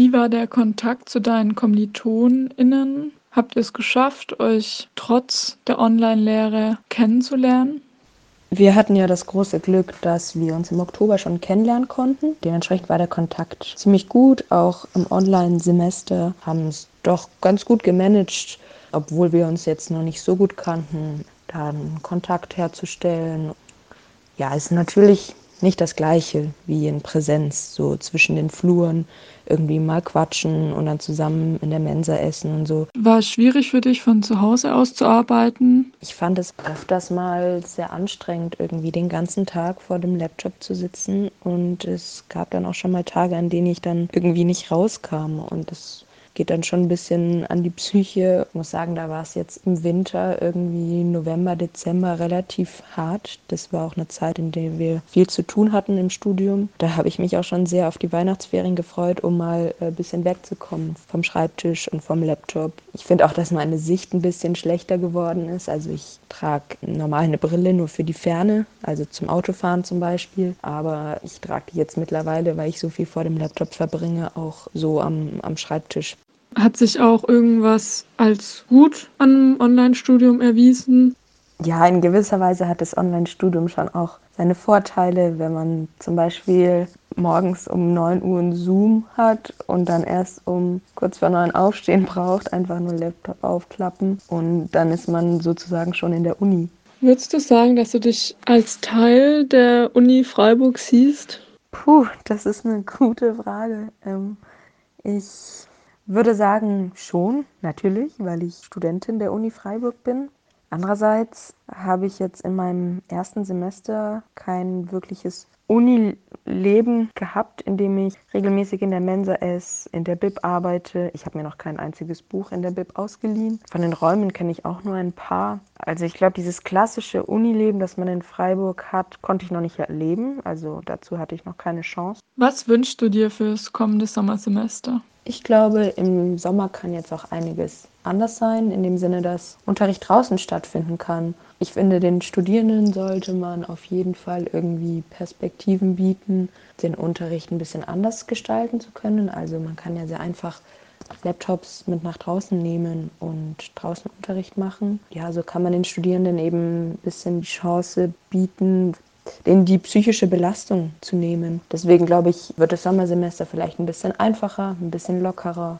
Wie war der Kontakt zu deinen KommilitonInnen? Habt ihr es geschafft, euch trotz der Online-Lehre kennenzulernen? Wir hatten ja das große Glück, dass wir uns im Oktober schon kennenlernen konnten. Dementsprechend war der Kontakt ziemlich gut. Auch im Online-Semester haben es doch ganz gut gemanagt, obwohl wir uns jetzt noch nicht so gut kannten, da einen Kontakt herzustellen. Ja, ist natürlich nicht das Gleiche wie in Präsenz, so zwischen den Fluren irgendwie mal quatschen und dann zusammen in der Mensa essen und so. War es schwierig für dich, von zu Hause aus zu arbeiten? Ich fand es öfters mal sehr anstrengend, irgendwie den ganzen Tag vor dem Laptop zu sitzen und es gab dann auch schon mal Tage, an denen ich dann irgendwie nicht rauskam und das geht dann schon ein bisschen an die Psyche. Ich muss sagen, da war es jetzt im Winter irgendwie November, Dezember relativ hart. Das war auch eine Zeit, in der wir viel zu tun hatten im Studium. Da habe ich mich auch schon sehr auf die Weihnachtsferien gefreut, um mal ein bisschen wegzukommen vom Schreibtisch und vom Laptop. Ich finde auch, dass meine Sicht ein bisschen schlechter geworden ist. Also ich trage normal eine Brille nur für die Ferne, also zum Autofahren zum Beispiel. Aber ich trage die jetzt mittlerweile, weil ich so viel vor dem Laptop verbringe, auch so am, am Schreibtisch. Hat sich auch irgendwas als gut an einem Online-Studium erwiesen? Ja, in gewisser Weise hat das Online-Studium schon auch seine Vorteile, wenn man zum Beispiel morgens um 9 Uhr einen Zoom hat und dann erst um kurz vor 9 aufstehen braucht, einfach nur Laptop aufklappen und dann ist man sozusagen schon in der Uni. Würdest du sagen, dass du dich als Teil der Uni Freiburg siehst? Puh, das ist eine gute Frage. Ähm, ich würde sagen, schon, natürlich, weil ich Studentin der Uni Freiburg bin. Andererseits habe ich jetzt in meinem ersten Semester kein wirkliches Unileben gehabt, in dem ich regelmäßig in der Mensa esse, in der Bib arbeite. Ich habe mir noch kein einziges Buch in der Bib ausgeliehen. Von den Räumen kenne ich auch nur ein paar. Also ich glaube, dieses klassische Unileben, das man in Freiburg hat, konnte ich noch nicht erleben. Also dazu hatte ich noch keine Chance. Was wünschst du dir fürs kommende Sommersemester? Ich glaube, im Sommer kann jetzt auch einiges anders sein, in dem Sinne, dass Unterricht draußen stattfinden kann. Ich finde, den Studierenden sollte man auf jeden Fall irgendwie Perspektiven bieten, den Unterricht ein bisschen anders gestalten zu können. Also man kann ja sehr einfach Laptops mit nach draußen nehmen und draußen Unterricht machen. Ja, so kann man den Studierenden eben ein bisschen die Chance bieten, denen die psychische Belastung zu nehmen. Deswegen glaube ich, wird das Sommersemester vielleicht ein bisschen einfacher, ein bisschen lockerer